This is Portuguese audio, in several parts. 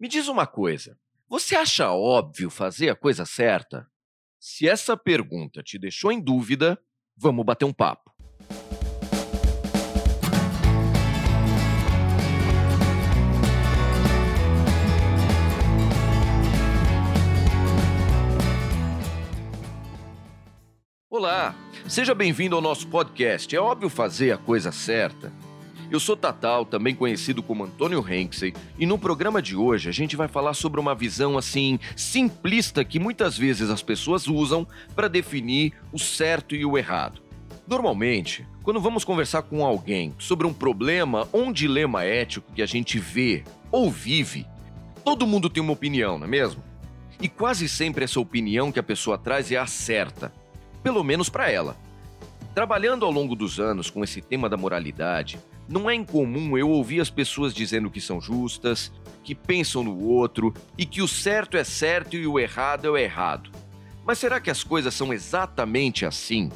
Me diz uma coisa: você acha óbvio fazer a coisa certa? Se essa pergunta te deixou em dúvida, vamos bater um papo. Olá, seja bem-vindo ao nosso podcast. É óbvio fazer a coisa certa. Eu sou Tatal, também conhecido como Antônio Henksey, e no programa de hoje a gente vai falar sobre uma visão assim simplista que muitas vezes as pessoas usam para definir o certo e o errado. Normalmente, quando vamos conversar com alguém sobre um problema ou um dilema ético que a gente vê ou vive, todo mundo tem uma opinião, não é mesmo? E quase sempre essa opinião que a pessoa traz é a certa, pelo menos para ela. Trabalhando ao longo dos anos com esse tema da moralidade, não é incomum eu ouvir as pessoas dizendo que são justas, que pensam no outro e que o certo é certo e o errado é o errado. Mas será que as coisas são exatamente assim?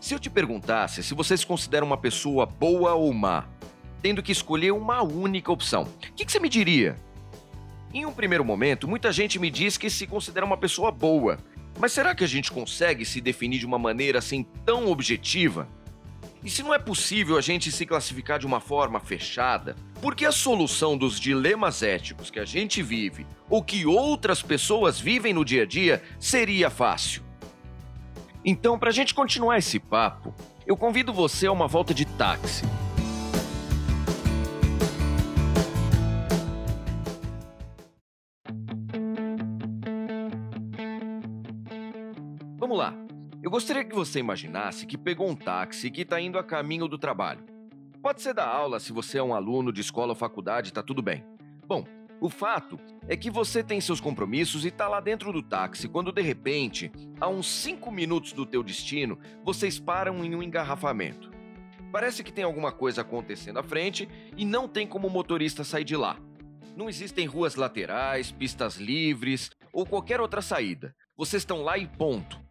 Se eu te perguntasse se você se considera uma pessoa boa ou má, tendo que escolher uma única opção, o que, que você me diria? Em um primeiro momento, muita gente me diz que se considera uma pessoa boa, mas será que a gente consegue se definir de uma maneira assim tão objetiva? E se não é possível a gente se classificar de uma forma fechada, por que a solução dos dilemas éticos que a gente vive ou que outras pessoas vivem no dia a dia seria fácil? Então, para a gente continuar esse papo, eu convido você a uma volta de táxi. Vamos lá. Eu gostaria que você imaginasse que pegou um táxi que está indo a caminho do trabalho. Pode ser da aula se você é um aluno de escola ou faculdade, tá tudo bem. Bom, o fato é que você tem seus compromissos e está lá dentro do táxi quando de repente, a uns 5 minutos do teu destino, vocês param em um engarrafamento. Parece que tem alguma coisa acontecendo à frente e não tem como o motorista sair de lá. Não existem ruas laterais, pistas livres ou qualquer outra saída. Vocês estão lá e ponto.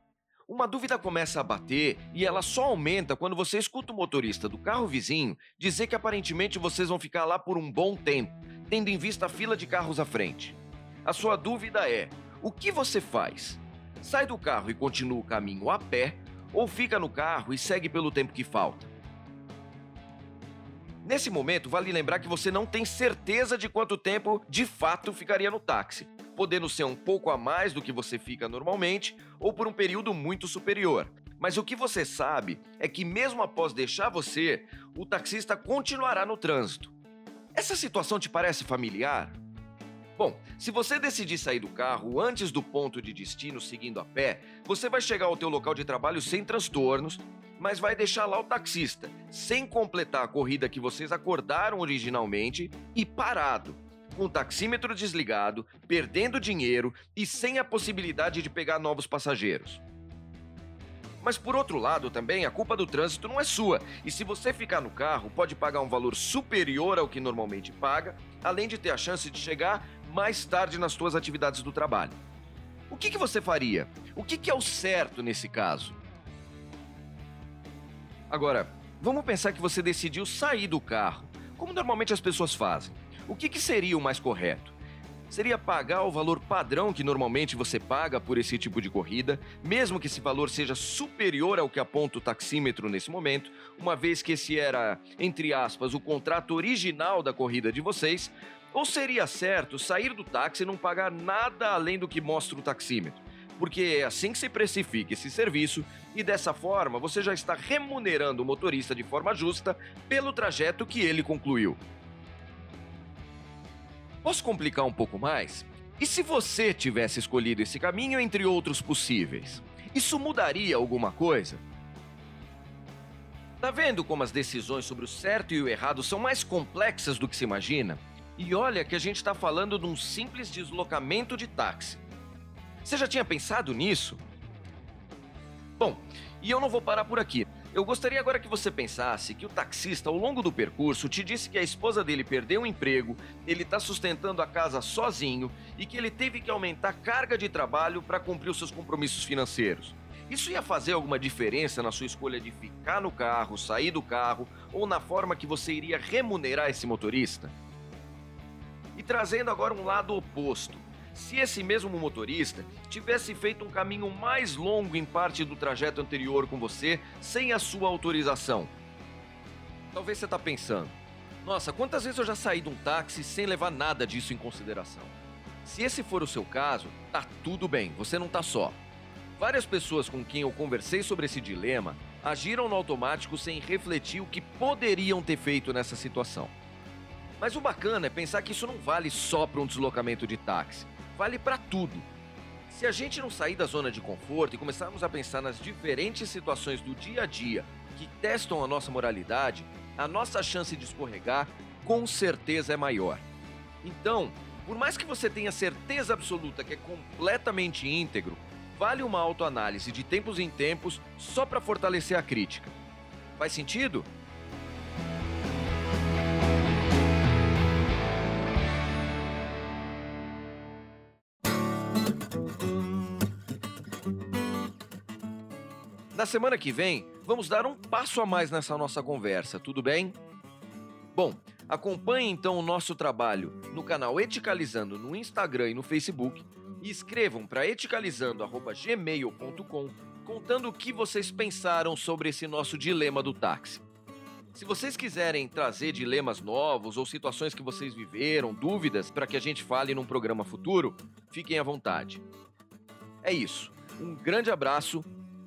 Uma dúvida começa a bater e ela só aumenta quando você escuta o motorista do carro vizinho dizer que aparentemente vocês vão ficar lá por um bom tempo, tendo em vista a fila de carros à frente. A sua dúvida é: o que você faz? Sai do carro e continua o caminho a pé ou fica no carro e segue pelo tempo que falta? Nesse momento, vale lembrar que você não tem certeza de quanto tempo de fato ficaria no táxi podendo ser um pouco a mais do que você fica normalmente ou por um período muito superior. Mas o que você sabe é que, mesmo após deixar você, o taxista continuará no trânsito. Essa situação te parece familiar? Bom, se você decidir sair do carro antes do ponto de destino seguindo a pé, você vai chegar ao teu local de trabalho sem transtornos, mas vai deixar lá o taxista, sem completar a corrida que vocês acordaram originalmente e parado, com o taxímetro desligado, perdendo dinheiro e sem a possibilidade de pegar novos passageiros. Mas por outro lado, também a culpa do trânsito não é sua, e se você ficar no carro, pode pagar um valor superior ao que normalmente paga, além de ter a chance de chegar mais tarde nas suas atividades do trabalho. O que, que você faria? O que, que é o certo nesse caso? Agora, vamos pensar que você decidiu sair do carro, como normalmente as pessoas fazem. O que, que seria o mais correto? Seria pagar o valor padrão que normalmente você paga por esse tipo de corrida, mesmo que esse valor seja superior ao que aponta o taxímetro nesse momento, uma vez que esse era, entre aspas, o contrato original da corrida de vocês, ou seria certo sair do táxi e não pagar nada além do que mostra o taxímetro? Porque é assim que se precifica esse serviço e dessa forma você já está remunerando o motorista de forma justa pelo trajeto que ele concluiu. Posso complicar um pouco mais? E se você tivesse escolhido esse caminho entre outros possíveis? Isso mudaria alguma coisa? Tá vendo como as decisões sobre o certo e o errado são mais complexas do que se imagina? E olha que a gente está falando de um simples deslocamento de táxi. Você já tinha pensado nisso? Bom, e eu não vou parar por aqui. Eu gostaria agora que você pensasse que o taxista, ao longo do percurso, te disse que a esposa dele perdeu o emprego, ele está sustentando a casa sozinho e que ele teve que aumentar a carga de trabalho para cumprir os seus compromissos financeiros. Isso ia fazer alguma diferença na sua escolha de ficar no carro, sair do carro ou na forma que você iria remunerar esse motorista? E trazendo agora um lado oposto. Se esse mesmo motorista tivesse feito um caminho mais longo em parte do trajeto anterior com você, sem a sua autorização. Talvez você está pensando, nossa, quantas vezes eu já saí de um táxi sem levar nada disso em consideração? Se esse for o seu caso, tá tudo bem, você não tá só. Várias pessoas com quem eu conversei sobre esse dilema agiram no automático sem refletir o que poderiam ter feito nessa situação. Mas o bacana é pensar que isso não vale só para um deslocamento de táxi, vale para tudo. Se a gente não sair da zona de conforto e começarmos a pensar nas diferentes situações do dia a dia que testam a nossa moralidade, a nossa chance de escorregar com certeza é maior. Então, por mais que você tenha certeza absoluta que é completamente íntegro, vale uma autoanálise de tempos em tempos só para fortalecer a crítica. Faz sentido? Na semana que vem, vamos dar um passo a mais nessa nossa conversa, tudo bem? Bom, acompanhe então o nosso trabalho no canal Eticalizando no Instagram e no Facebook e escrevam para eticalizando@gmail.com contando o que vocês pensaram sobre esse nosso dilema do táxi. Se vocês quiserem trazer dilemas novos ou situações que vocês viveram, dúvidas para que a gente fale num programa futuro, fiquem à vontade. É isso. Um grande abraço